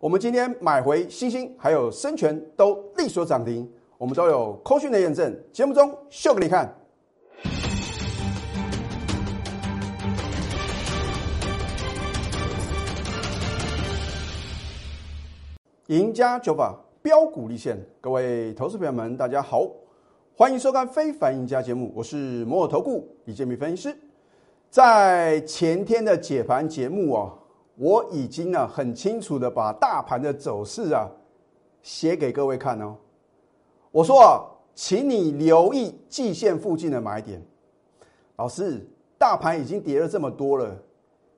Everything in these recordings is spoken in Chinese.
我们今天买回星星还有深全都力所涨停，我们都有扣讯的验证。节目中秀给你看，赢家酒法标股立现，各位投资朋友们，大家好，欢迎收看《非凡赢家》节目，我是摩尔投顾李建民分析师。在前天的解盘节目啊，我已经呢很清楚的把大盘的走势啊写给各位看哦。我说啊，请你留意季线附近的买点。老师，大盘已经跌了这么多了，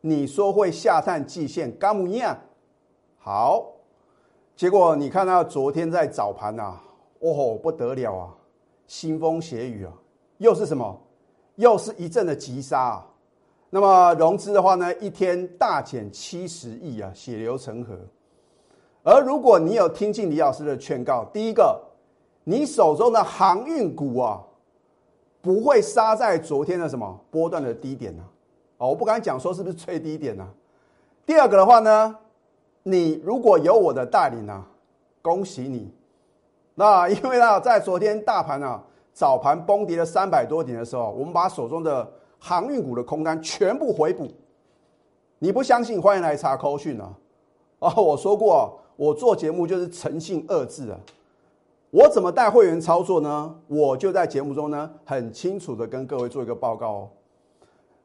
你说会下探季线，干不样？好，结果你看到昨天在早盘呐，哦吼不得了啊，腥风血雨啊，又是什么？又是一阵的急杀啊！那么融资的话呢，一天大减七十亿啊，血流成河。而如果你有听进李老师的劝告，第一个，你手中的航运股啊，不会杀在昨天的什么波段的低点呢？哦，我不敢讲说是不是最低点呢。第二个的话呢，你如果有我的带领呢，恭喜你。那因为呢，在昨天大盘啊早盘崩跌了三百多点的时候，我们把手中的航运股的空单全部回补，你不相信？欢迎来查扣讯啊！哦，我说过，我做节目就是诚信二字啊。我怎么带会员操作呢？我就在节目中呢，很清楚的跟各位做一个报告哦。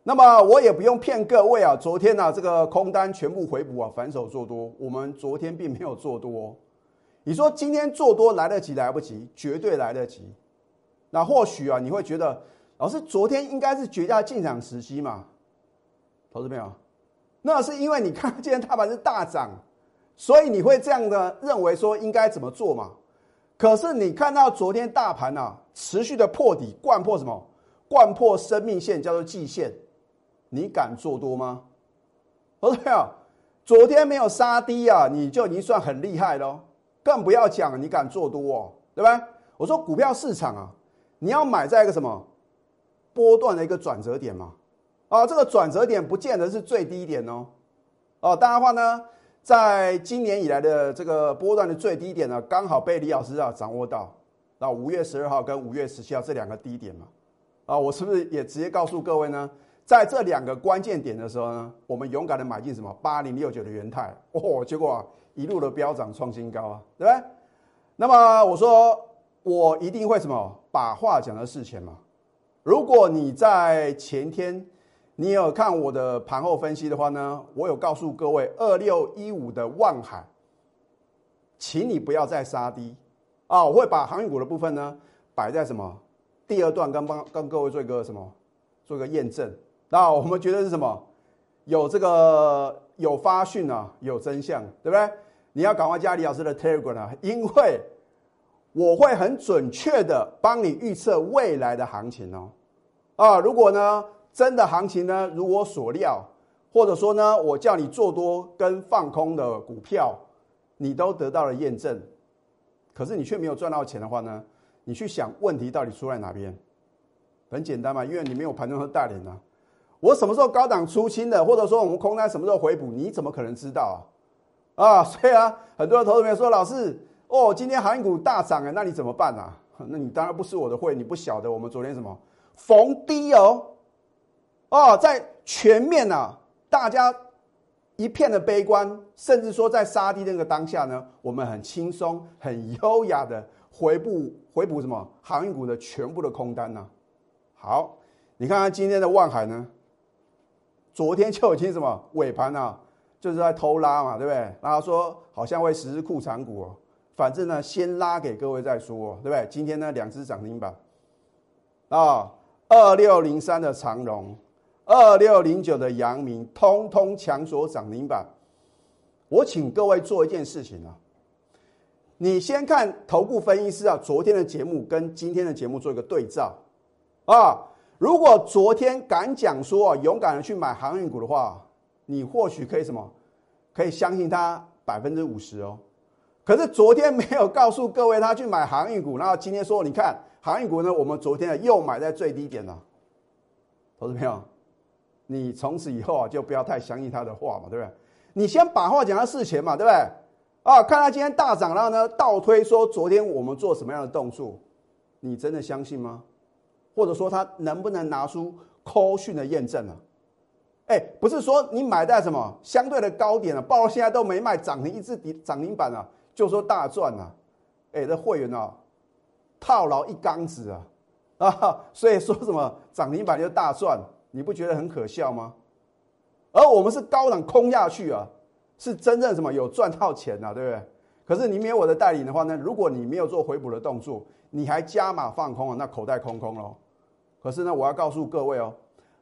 那么我也不用骗各位啊，昨天呢这个空单全部回补啊，反手做多。我们昨天并没有做多，你说今天做多来得及来不及？绝对来得及。那或许啊，你会觉得。老师，昨天应该是绝佳进场时机嘛？投资朋友，那是因为你看今天大盘是大涨，所以你会这样的认为说应该怎么做嘛？可是你看到昨天大盘啊持续的破底，贯破什么？贯破生命线，叫做季线，你敢做多吗？投资朋友，昨天没有杀低啊，你就已经算很厉害喽，更不要讲你敢做多哦，对吧？我说股票市场啊，你要买在一个什么？波段的一个转折点嘛，啊，这个转折点不见得是最低点哦，哦，当然话呢，在今年以来的这个波段的最低点呢，刚好被李老师啊掌握到，那五月十二号跟五月十七号这两个低点嘛，啊，我是不是也直接告诉各位呢，在这两个关键点的时候呢，我们勇敢的买进什么八零六九的元泰，哦，结果一路的飙涨创新高啊，对不对？那么我说我一定会什么把话讲在事前嘛。如果你在前天你有看我的盘后分析的话呢，我有告诉各位二六一五的万海，请你不要再杀低啊！我会把航运股的部分呢摆在什么第二段，跟帮跟各位做一个什么做一个验证。那我们觉得是什么？有这个有发讯啊，有真相，对不对？你要赶快加李老师的 Telegram 啊，因为我会很准确的帮你预测未来的行情哦。啊，如果呢，真的行情呢如我所料，或者说呢，我叫你做多跟放空的股票，你都得到了验证，可是你却没有赚到钱的话呢，你去想问题到底出在哪边？很简单嘛，因为你没有盘中和带领啊。我什么时候高档出清的，或者说我们空单什么时候回补，你怎么可能知道啊？啊，所以啊，很多的投资友说，老师，哦，今天航运股大涨哎，那你怎么办啊？那你当然不是我的会，你不晓得我们昨天什么？逢低哦，哦，在全面啊，大家一片的悲观，甚至说在杀低那个当下呢，我们很轻松、很优雅的回补回补什么航运股的全部的空单呢？好，你看看今天的万海呢，昨天就已经什么尾盘啊，就是在偷拉嘛，对不对？然后说好像会实施库藏股哦，反正呢先拉给各位再说，对不对？今天呢两只涨停板啊。二六零三的长荣，二六零九的阳明，通通强锁涨停板。我请各位做一件事情啊，你先看头部分析师啊，昨天的节目跟今天的节目做一个对照啊。如果昨天敢讲说啊，勇敢的去买航运股的话，你或许可以什么，可以相信他百分之五十哦。可是昨天没有告诉各位他去买航运股，然后今天说你看。航运股呢？我们昨天又买在最低点了，投资朋友，你从此以后啊就不要太相信他的话嘛，对不对？你先把话讲到事前嘛，对不对？啊，看他今天大涨，然后呢倒推说昨天我们做什么样的动作，你真的相信吗？或者说他能不能拿出扣讯的验证呢？哎，不是说你买在什么相对的高点了，包括现在都没卖，涨停一字底涨停板啊，就说大赚啊？哎，这会员啊，套牢一缸子啊，啊，所以说什么涨停板就大赚，你不觉得很可笑吗？而我们是高档空下去啊。是真正什么有赚到钱呐，对不对？可是你没有我的带领的话呢？如果你没有做回补的动作，你还加码放空啊，那口袋空空喽。可是呢，我要告诉各位哦，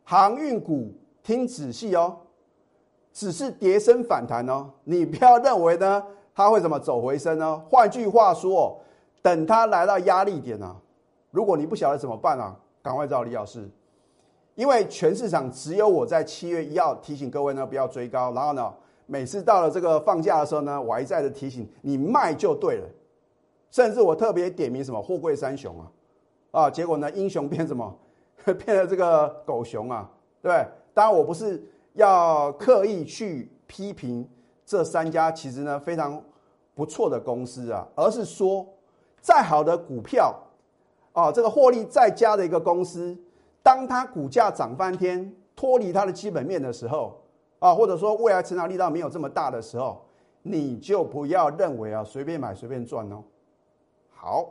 航运股听仔细哦，只是跌升反弹哦，你不要认为呢它会怎么走回升呢？换句话说，等它来到压力点啊，如果你不晓得怎么办啊，赶快找李老师，因为全市场只有我在七月一号提醒各位呢，不要追高，然后呢。每次到了这个放假的时候呢，我还在的提醒你卖就对了，甚至我特别点名什么货柜三雄啊，啊，结果呢英雄变什么，变了这个狗熊啊，对不对？当然我不是要刻意去批评这三家其实呢非常不错的公司啊，而是说再好的股票啊，这个获利再佳的一个公司，当它股价涨翻天，脱离它的基本面的时候。啊，或者说未来成长力道没有这么大的时候，你就不要认为啊随便买随便赚哦。好，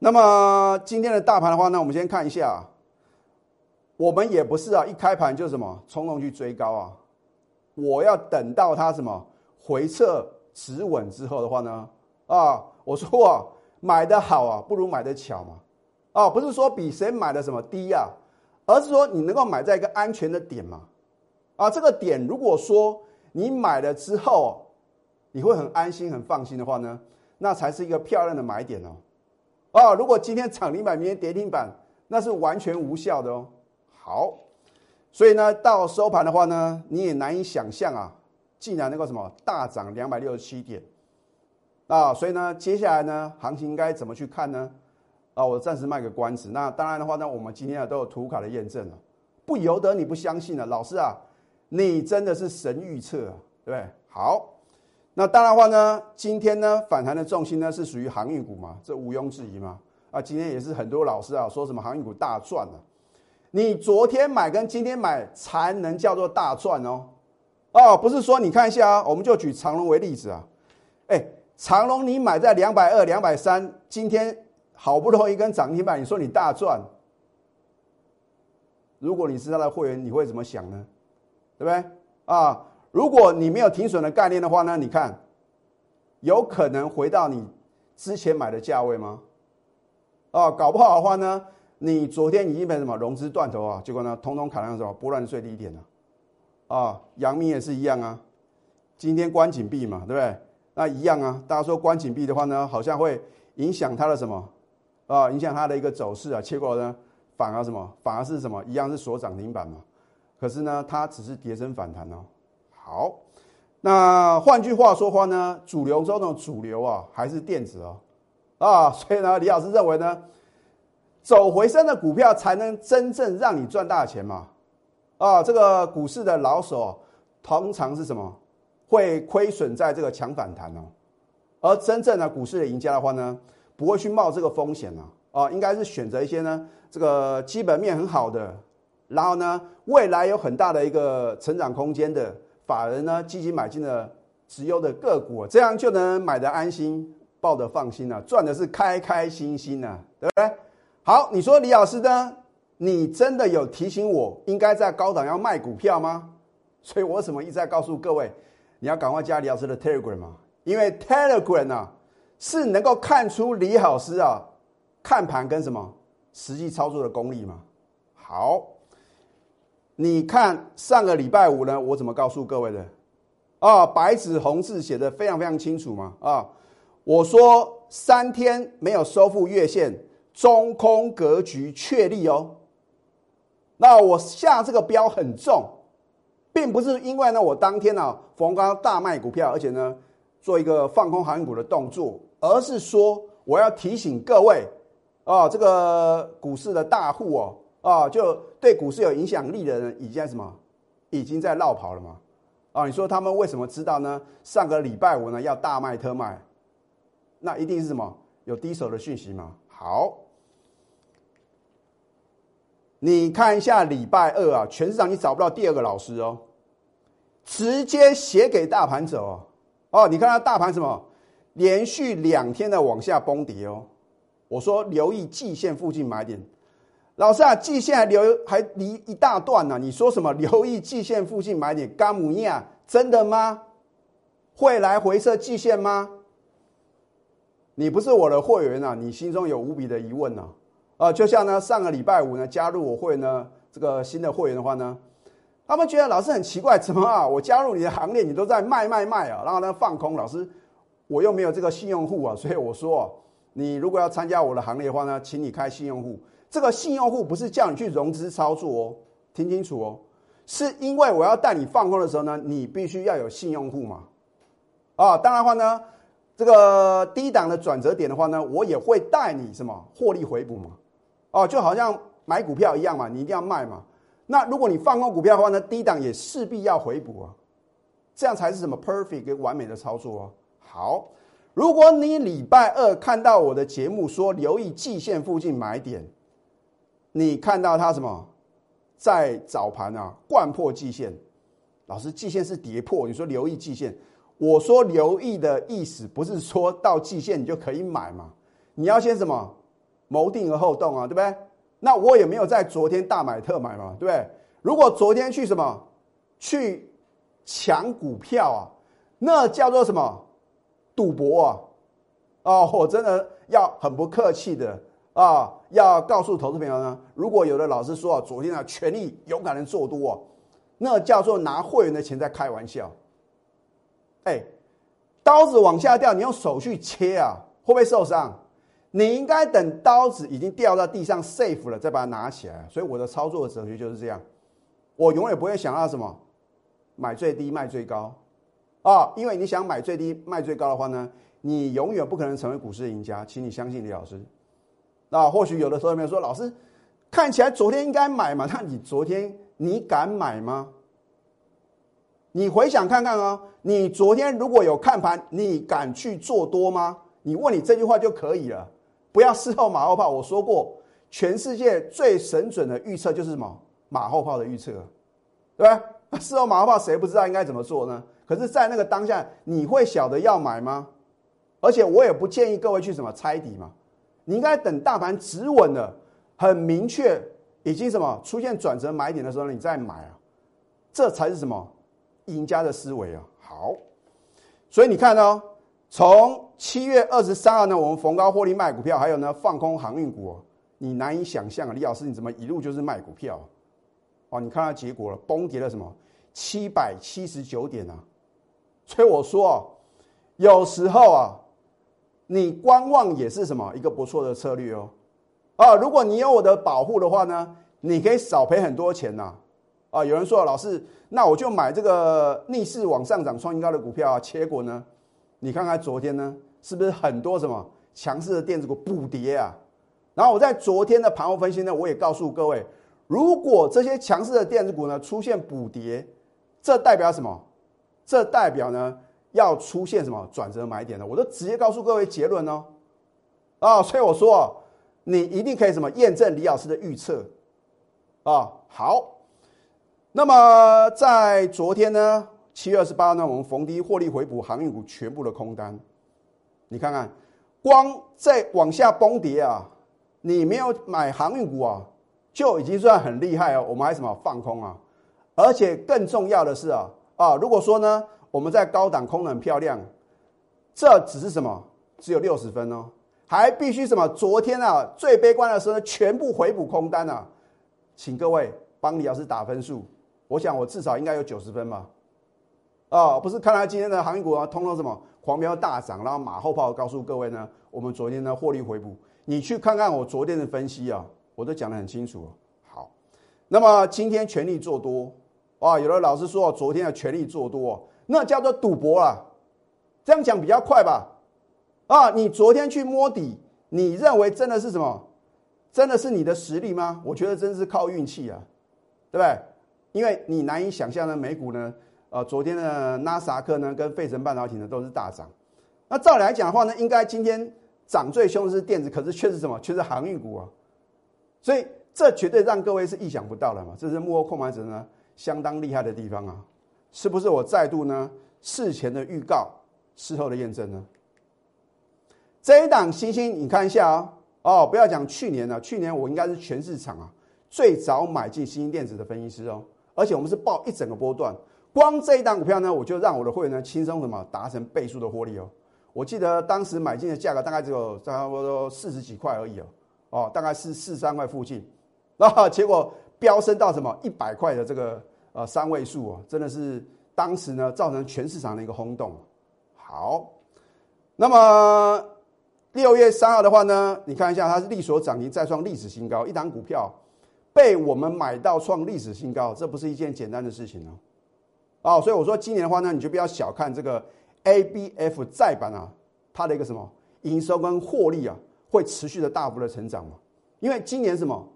那么今天的大盘的话呢，我们先看一下，我们也不是啊一开盘就什么冲动去追高啊，我要等到它什么回撤止稳之后的话呢，啊，我说啊买的好啊不如买的巧嘛，啊不是说比谁买的什么低啊，而是说你能够买在一个安全的点嘛。啊，这个点如果说你买了之后，你会很安心、很放心的话呢，那才是一个漂亮的买点哦。啊，如果今天涨停板，明天跌停板，那是完全无效的哦。好，所以呢，到收盘的话呢，你也难以想象啊，竟然能够什么大涨两百六十七点啊。所以呢，接下来呢，行情应该怎么去看呢？啊，我暂时卖个关子。那当然的话呢，我们今天啊都有图卡的验证了，不由得你不相信了，老师啊。你真的是神预测啊，对不对？好，那当然话呢，今天呢反弹的重心呢是属于航运股嘛，这毋庸置疑嘛。啊，今天也是很多老师啊说什么航运股大赚了，你昨天买跟今天买才能叫做大赚哦。哦，不是说你看一下啊，我们就举长隆为例子啊，哎，长隆你买在两百二、两百三，今天好不容易一根涨停板，你说你大赚，如果你是他的会员，你会怎么想呢？对不对啊？如果你没有停损的概念的话呢？你看，有可能回到你之前买的价位吗？啊，搞不好的话呢，你昨天已经被什么融资断头啊？结果呢，通通砍到什么波段最低点了？啊，阳明也是一样啊，今天关紧闭嘛，对不对？那一样啊。大家说关紧闭的话呢，好像会影响它的什么啊？影响它的一个走势啊？结果呢，反而什么？反而是什么？一样是锁涨停板嘛？可是呢，它只是跌升反弹哦。好，那换句话说话呢，主流中的主流啊，还是电子哦。啊，所以呢，李老师认为呢，走回升的股票才能真正让你赚大钱嘛。啊，这个股市的老手通常是什么？会亏损在这个强反弹哦。而真正的股市的赢家的话呢，不会去冒这个风险啊。啊，应该是选择一些呢，这个基本面很好的。然后呢，未来有很大的一个成长空间的法人呢，积极买进了直优的个股，这样就能买的安心，抱得放心了，赚的是开开心心呢，对不对？好，你说李老师呢？你真的有提醒我应该在高档要卖股票吗？所以我为什么一直在告诉各位，你要赶快加李老师的 Telegram 嘛？因为 Telegram 啊，是能够看出李老师啊看盘跟什么实际操作的功力嘛。好。你看上个礼拜五呢，我怎么告诉各位的？啊，白纸红字写的非常非常清楚嘛！啊，我说三天没有收复月线，中空格局确立哦。那我下这个标很重，并不是因为呢我当天呢逢高大卖股票，而且呢做一个放空航运股的动作，而是说我要提醒各位啊，这个股市的大户哦。啊，就对股市有影响力的人，已经在什么？已经在绕跑了嘛？啊，你说他们为什么知道呢？上个礼拜五呢要大卖特卖，那一定是什么有低手的讯息吗？好，你看一下礼拜二啊，全市场你找不到第二个老师哦，直接写给大盘走哦，哦，你看它大盘什么，连续两天的往下崩跌哦，我说留意季线附近买点。老师啊，季线还留还离一大段呢。你说什么？留意季线附近买点甘姆亚，真的吗？会来回测季线吗？你不是我的会员啊，你心中有无比的疑问呢。啊，啊就像呢，上个礼拜五呢，加入我会呢，这个新的会员的话呢，他们觉得老师很奇怪，怎么啊？我加入你的行列，你都在卖卖卖啊，然后呢放空。老师，我又没有这个信用户啊，所以我说，你如果要参加我的行列的话呢，请你开信用户。这个信用户不是叫你去融资操作哦，听清楚哦，是因为我要带你放空的时候呢，你必须要有信用户嘛。啊，当然话呢，这个低档的转折点的话呢，我也会带你什么获利回补嘛。哦，就好像买股票一样嘛，你一定要卖嘛。那如果你放空股票的话呢，低档也势必要回补啊，这样才是什么 perfect 跟完美的操作哦。好，如果你礼拜二看到我的节目说留意季线附近买点。你看到它什么，在早盘啊，贯破季线。老师，季线是跌破，你说留意季线。我说留意的意思不是说到季线你就可以买嘛？你要先什么谋定而后动啊，对不对？那我也没有在昨天大买特买嘛，对不对？如果昨天去什么去抢股票啊，那叫做什么赌博啊？哦，我真的要很不客气的。啊，要告诉投资朋友呢，如果有的老师说啊，昨天啊全力勇敢的做多啊，那叫做拿会员的钱在开玩笑。哎，刀子往下掉，你用手去切啊，会不会受伤？你应该等刀子已经掉到地上 safe 了，再把它拿起来。所以我的操作的哲学就是这样，我永远不会想到什么买最低卖最高啊，因为你想买最低卖最高的话呢，你永远不可能成为股市的赢家，请你相信李老师。那或许有的时候有人说：“老师，看起来昨天应该买嘛？那你昨天你敢买吗？你回想看看啊，你昨天如果有看盘，你敢去做多吗？你问你这句话就可以了，不要事后马后炮。我说过，全世界最神准的预测就是什么？马后炮的预测，对吧？事后马后炮谁不知道应该怎么做呢？可是，在那个当下，你会晓得要买吗？而且，我也不建议各位去什么猜底嘛。”你应该等大盘止稳了，很明确，已经什么出现转折买点的时候，你再买啊，这才是什么赢家的思维啊。好，所以你看哦，从七月二十三号呢，我们逢高获利卖股票，还有呢放空航运股，你难以想象啊，李老师你怎么一路就是卖股票？哦，你看到结果了，崩跌了什么七百七十九点啊？所以我说啊，有时候啊。你观望也是什么一个不错的策略哦，啊，如果你有我的保护的话呢，你可以少赔很多钱呐，啊，有人说老师，那我就买这个逆势往上涨创新高的股票啊，结果呢，你看看昨天呢，是不是很多什么强势的电子股补跌啊？然后我在昨天的盘后分析呢，我也告诉各位，如果这些强势的电子股呢出现补跌，这代表什么？这代表呢？要出现什么转折买点呢？我都直接告诉各位结论哦，啊，所以我说你一定可以什么验证李老师的预测啊。好，那么在昨天呢，七月二十八呢，我们逢低获利回补航运股全部的空单。你看看，光在往下崩跌啊，你没有买航运股啊，就已经算很厉害哦。我们还什么放空啊？而且更重要的是啊啊，如果说呢？我们在高档空很漂亮，这只是什么？只有六十分哦，还必须什么？昨天啊，最悲观的时候全部回补空单啊，请各位帮李老师打分数。我想我至少应该有九十分吧？哦，不是，看来今天的航运股啊，通通什么狂飙大涨，然后马后炮告诉各位呢，我们昨天呢获利回补。你去看看我昨天的分析啊，我都讲得很清楚。好，那么今天全力做多啊，有的老师说昨天的全力做多。那叫做赌博了，这样讲比较快吧？啊，你昨天去摸底，你认为真的是什么？真的是你的实力吗？我觉得真是靠运气啊，对不对？因为你难以想象的美股呢，呃，昨天的纳斯达克呢跟费城半导体呢都是大涨。那照理来讲的话呢，应该今天涨最凶的是电子，可是却是什么？却是航运股啊。所以这绝对让各位是意想不到的嘛。这是幕后控盘者呢相当厉害的地方啊。是不是我再度呢事前的预告，事后的验证呢？这一档星星，你看一下啊，哦，不要讲去年了，去年我应该是全市场啊最早买进星星电子的分析师哦，而且我们是报一整个波段，光这一档股票呢，我就让我的会员呢轻松什么达成倍数的获利哦。我记得当时买进的价格大概只有差不多四十几块而已哦，哦，大概是四三块附近，那 结果飙升到什么一百块的这个呃三位数哦，真的是当时呢造成全市场的一个轰动。好，那么。六月三号的话呢，你看一下，它是力所涨停再创历史新高，一档股票被我们买到创历史新高，这不是一件简单的事情哦。哦，所以我说今年的话呢，你就不要小看这个 A B F 再版啊，它的一个什么营收跟获利啊，会持续的大幅的成长嘛。因为今年什么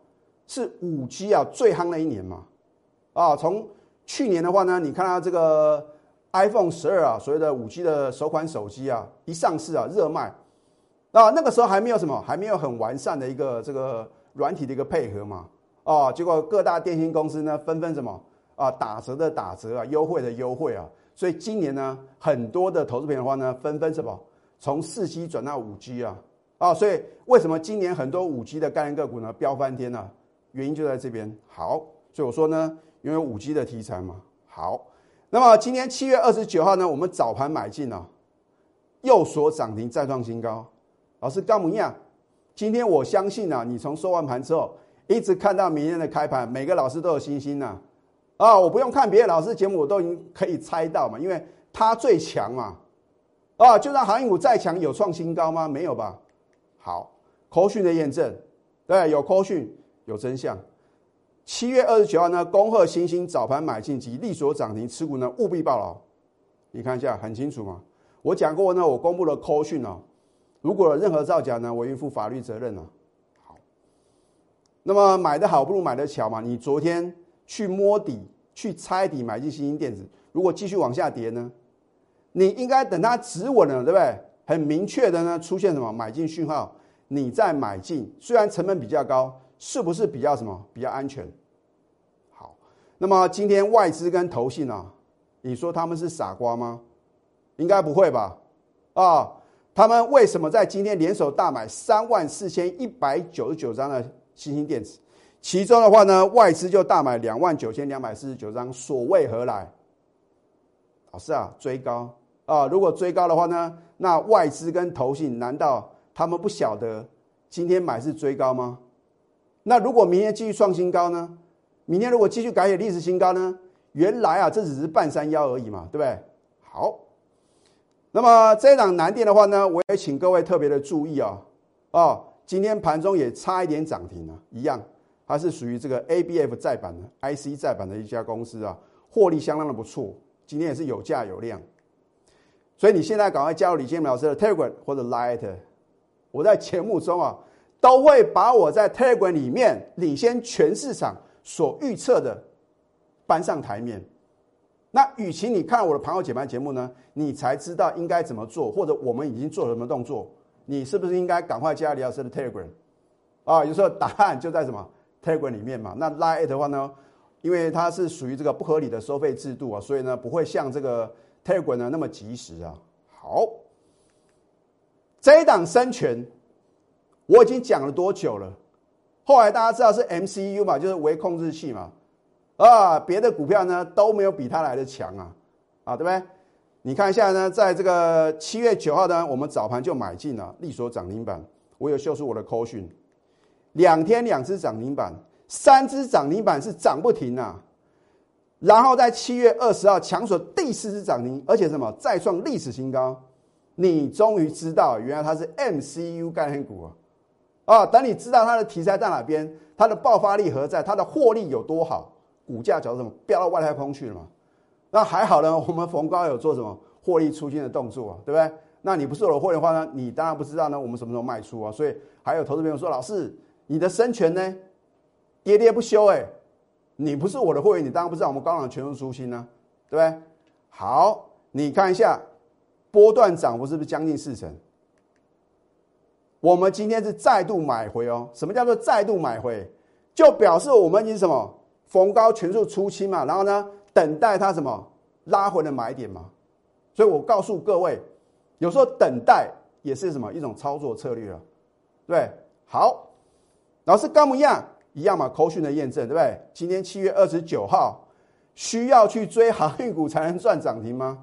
是五 G 啊最夯的一年嘛。啊，从去年的话呢，你看到这个 iPhone 十二啊，所谓的五 G 的首款手机啊，一上市啊，热卖。啊那个时候还没有什么，还没有很完善的一个这个软体的一个配合嘛，哦，结果各大电信公司呢纷纷什么啊打折的打折啊，优惠的优惠啊，所以今年呢很多的投资品的话呢纷纷什么从四 G 转到五 G 啊，啊，所以为什么今年很多五 G 的概念个股呢飙翻天呢？原因就在这边。好，所以我说呢，因为五 G 的题材嘛。好，那么今天七月二十九号呢，我们早盘买进啊，又所涨停再创新高。老师高木亚，今天我相信啊，你从收完盘之后，一直看到明天的开盘，每个老师都有信心呐。啊，啊我不用看别的老师节目，我都已经可以猜到嘛，因为他最强嘛。啊，就算航运股再强，有创新高吗？没有吧。好，科讯的验证，对，有科讯，有真相。七月二十九号呢，恭贺星星早盘买进及利所涨停，持股呢务必报牢。你看一下，很清楚嘛。我讲过呢，我公布了科讯哦。如果有任何造假呢，我应负法律责任呢。好，那么买的好不如买的巧嘛。你昨天去摸底、去猜底买进新兴电子，如果继续往下跌呢，你应该等它止稳了，对不对？很明确的呢，出现什么买进讯号，你再买进，虽然成本比较高，是不是比较什么比较安全？好，那么今天外资跟投信啊，你说他们是傻瓜吗？应该不会吧？啊？他们为什么在今天联手大买三万四千一百九十九张的新兴电子？其中的话呢，外资就大买两万九千两百四十九张，所谓何来？老师啊，追高啊！如果追高的话呢，那外资跟投信难道他们不晓得今天买是追高吗？那如果明天继续创新高呢？明天如果继续改写历史新高呢？原来啊，这只是半山腰而已嘛，对不对？好。那么这一档南电的话呢，我也请各位特别的注意啊，哦，今天盘中也差一点涨停了，一样，它是属于这个 A B F 再版的 I C 再版的一家公司啊，获利相当的不错，今天也是有价有量，所以你现在赶快加入李建明老师的 Telegram 或者 Light，我在节目中啊，都会把我在 Telegram 里面领先全市场所预测的搬上台面。那与其你看我的朋友解盘节目呢，你才知道应该怎么做，或者我们已经做了什么动作，你是不是应该赶快加李老师的 Telegram？啊，有时候答案就在什么 Telegram 里面嘛。那 Line 的话呢，因为它是属于这个不合理的收费制度啊，所以呢不会像这个 Telegram 呢那么及时啊。好，这一档生权我已经讲了多久了？后来大家知道是 MCU 嘛，就是微控制器嘛。啊，别的股票呢都没有比它来的强啊，啊，对不对？你看一下呢，在这个七月九号呢，我们早盘就买进了利索涨停板，我有秀出我的扣讯，两天两只涨停板，三只涨停板是涨不停啊。然后在七月二十号抢锁第四只涨停，而且什么再创历史新高，你终于知道原来它是 MCU 概念股啊！啊，等你知道它的题材在哪边，它的爆发力何在，它的获利有多好。股价叫什么飙到外太空去了嘛？那还好呢，我们逢高有做什么获利出金的动作啊，对不对？那你不是我的会员的话呢，你当然不知道呢，我们什么时候卖出啊？所以还有投资朋友说，老师，你的生权呢，跌跌不休哎，你不是我的会员，你当然不知道我们高朗全数出清呢，对不对？好，你看一下波段涨幅是不是将近四成？我们今天是再度买回哦。什么叫做再度买回？就表示我们已经什么逢高全数出清嘛，然后呢，等待它什么拉回的买点嘛。所以我告诉各位，有时候等待也是什么一种操作策略啊，对，好，老师跟我们一样一样嘛，口讯的验证，对不对？今天七月二十九号，需要去追航运股才能赚涨停吗？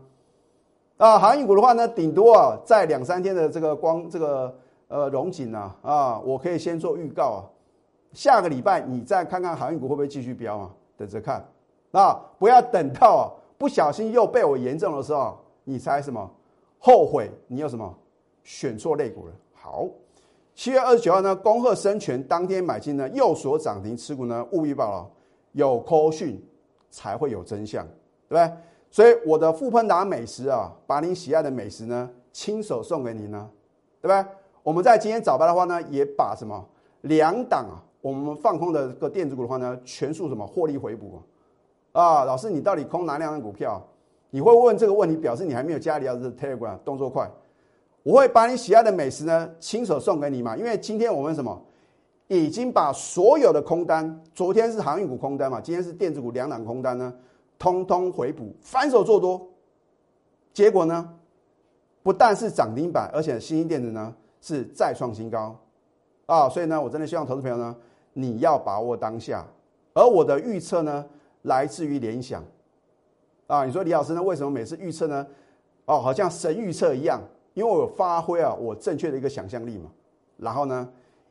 啊，航运股的话呢，顶多啊，在两三天的这个光这个呃融景啊，啊，我可以先做预告啊，下个礼拜你再看看航运股会不会继续飙啊？等着看，啊，不要等到啊不小心又被我严重的时候。你猜什么？后悔你有什么选错类股了？好，七月二十九号呢，恭贺生全当天买进呢，又所涨停持股呢，务必报了，有扣讯才会有真相，对不对？所以我的富喷达美食啊，把你喜爱的美食呢，亲手送给你呢，对不对？我们在今天早盘的话呢，也把什么两档啊，我们放空的个电子股的话呢，全数什么获利回补啊？啊老师，你到底空哪两档股票？你会问这个问题，表示你还没有加李老师 Telegram，动作快。我会把你喜爱的美食呢，亲手送给你嘛。因为今天我们什么，已经把所有的空单，昨天是航运股空单嘛，今天是电子股两档空单呢，通通回补，反手做多。结果呢，不但是涨停板，而且新兴电子呢是再创新高啊。所以呢，我真的希望投资朋友呢，你要把握当下。而我的预测呢，来自于联想。啊，你说李老师呢？为什么每次预测呢？哦，好像神预测一样，因为我有发挥啊我正确的一个想象力嘛。然后呢，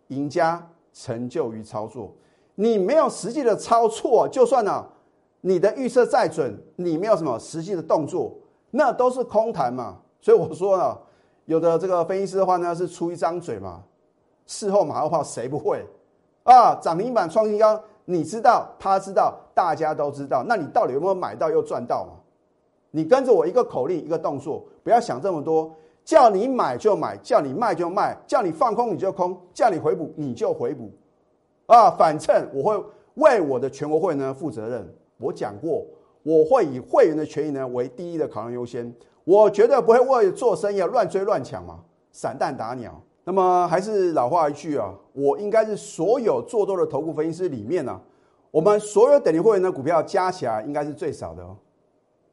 赢家成就于操作。你没有实际的操作，就算呢你的预测再准，你没有什么实际的动作，那都是空谈嘛。所以我说呢，有的这个分析师的话呢，是出一张嘴嘛，事后马后炮谁不会啊？涨停板创新高。你知道，他知道，大家都知道。那你到底有没有买到又赚到嘛？你跟着我一个口令，一个动作，不要想这么多。叫你买就买，叫你卖就卖，叫你放空你就空，叫你回补你就回补。啊，反正我会为我的全国会呢负责任。我讲过，我会以会员的权益呢为第一的考量优先。我绝对不会为做生意乱追乱抢嘛，散弹打鸟。那么还是老话一句啊，我应该是所有做多的头部分析师里面呢，我们所有等级会员的股票加起来应该是最少的哦。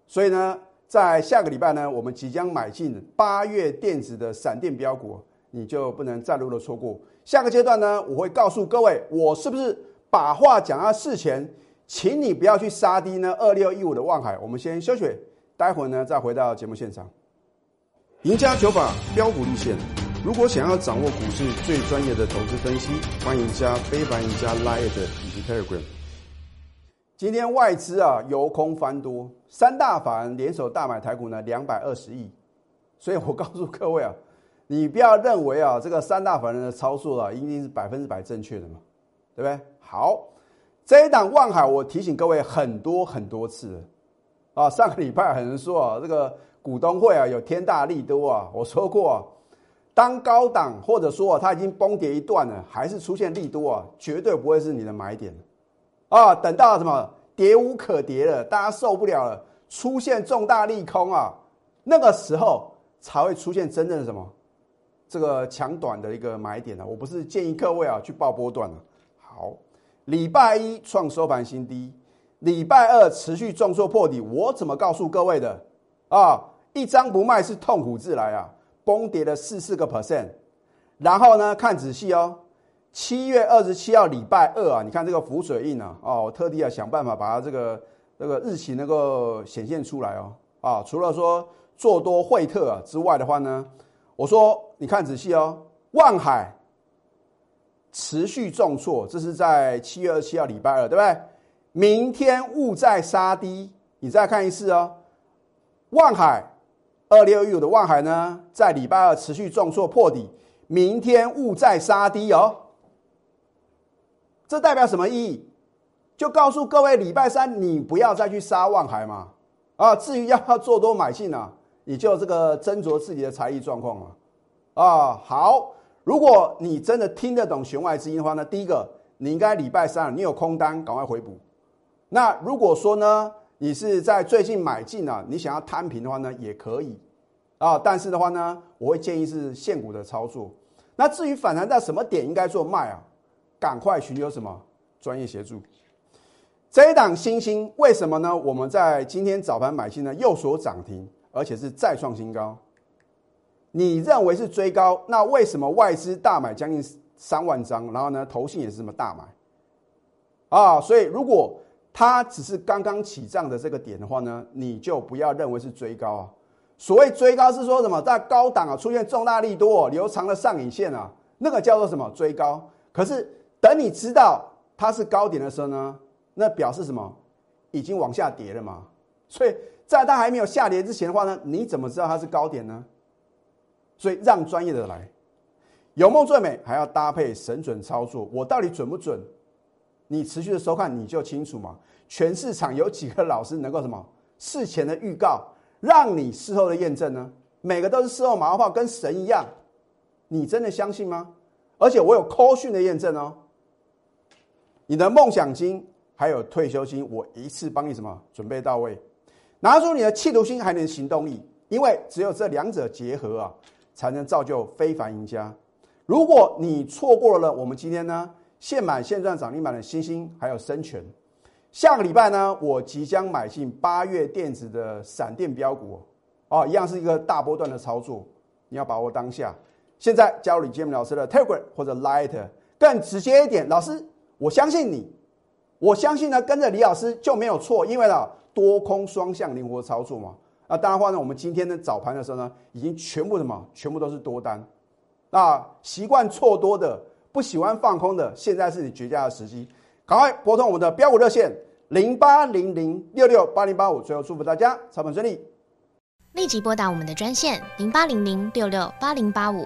所以呢，在下个礼拜呢，我们即将买进八月电子的闪电标股，你就不能再路的错过。下个阶段呢，我会告诉各位，我是不是把话讲到事前，请你不要去杀低呢二六一五的望海。我们先休息，待会呢再回到节目现场，赢家九法标股立线。如果想要掌握股市最专业的投资分析，欢迎加非凡、加 Line 以及 Telegram。今天外资啊由空翻多，三大法人联手大买台股呢两百二十亿，所以我告诉各位啊，你不要认为啊这个三大法人的操作啊一定是百分之百正确的嘛，对不对？好，这一档望海，我提醒各位很多很多次啊，上个礼拜有人说啊这个股东会啊有天大利多啊，我说过啊。当高档或者说它已经崩跌一段了，还是出现利多啊，绝对不会是你的买点啊！等到什么跌无可跌了，大家受不了了，出现重大利空啊，那个时候才会出现真正的什么这个强短的一个买点呢？我不是建议各位啊去报波段了。好，礼拜一创收盘新低，礼拜二持续重挫破底，我怎么告诉各位的啊？一张不卖是痛苦自来啊！崩跌了四四个 percent，然后呢，看仔细哦，七月二十七号礼拜二啊，你看这个浮水印啊，哦，我特地啊想办法把它这个这个日期能够显现出来哦，啊，除了说做多惠特啊之外的话呢，我说你看仔细哦，万海持续重挫，这是在七月二十七号礼拜二，对不对？明天勿再杀低，你再看一次哦，万海。二六一五的万海呢，在礼拜二持续重挫破底，明天勿再杀低哦。这代表什么意义？就告诉各位，礼拜三你不要再去杀望海嘛。啊，至于要不要做多买进呢，你就这个斟酌自己的财力状况嘛。啊，好，如果你真的听得懂弦外之音的话呢，第一个，你应该礼拜三你有空单，赶快回补。那如果说呢？你是在最近买进啊，你想要摊平的话呢，也可以啊。但是的话呢，我会建议是现股的操作。那至于反弹到什么点应该做卖啊，赶快寻求什么专业协助。这一档新兴为什么呢？我们在今天早盘买进呢，又所涨停，而且是再创新高。你认为是追高？那为什么外资大买将近三万张，然后呢，投信也是这么大买？啊，所以如果它只是刚刚起涨的这个点的话呢，你就不要认为是追高啊。所谓追高是说什么？在高档啊出现重大力多、留长的上影线啊，那个叫做什么追高？可是等你知道它是高点的时候呢，那表示什么？已经往下跌了嘛。所以在它还没有下跌之前的话呢，你怎么知道它是高点呢？所以让专业的来，有梦最美，还要搭配神准操作。我到底准不准？你持续的收看你就清楚嘛。全市场有几个老师能够什么事前的预告，让你事后的验证呢？每个都是事后马后炮，跟神一样。你真的相信吗？而且我有扣讯的验证哦。你的梦想金还有退休金，我一次帮你什么准备到位。拿出你的企图心，还能行动力，因为只有这两者结合啊。才能造就非凡赢家。如果你错过了我们今天呢现买现赚涨停板的星星还有深全，下个礼拜呢我即将买进八月电子的闪电标股哦，一样是一个大波段的操作，你要把握当下。现在加入李建明老师的 Telegram 或者 Light，更直接一点，老师我相信你，我相信呢跟着李老师就没有错，因为呢多空双向灵活操作嘛。那当然话呢，我们今天的早盘的时候呢，已经全部什么，全部都是多单。那习惯错多的，不喜欢放空的，现在是你绝佳的时机，赶快拨通我们的标股热线零八零零六六八零八五。最后祝福大家操盘顺利，立即拨打我们的专线零八零零六六八零八五。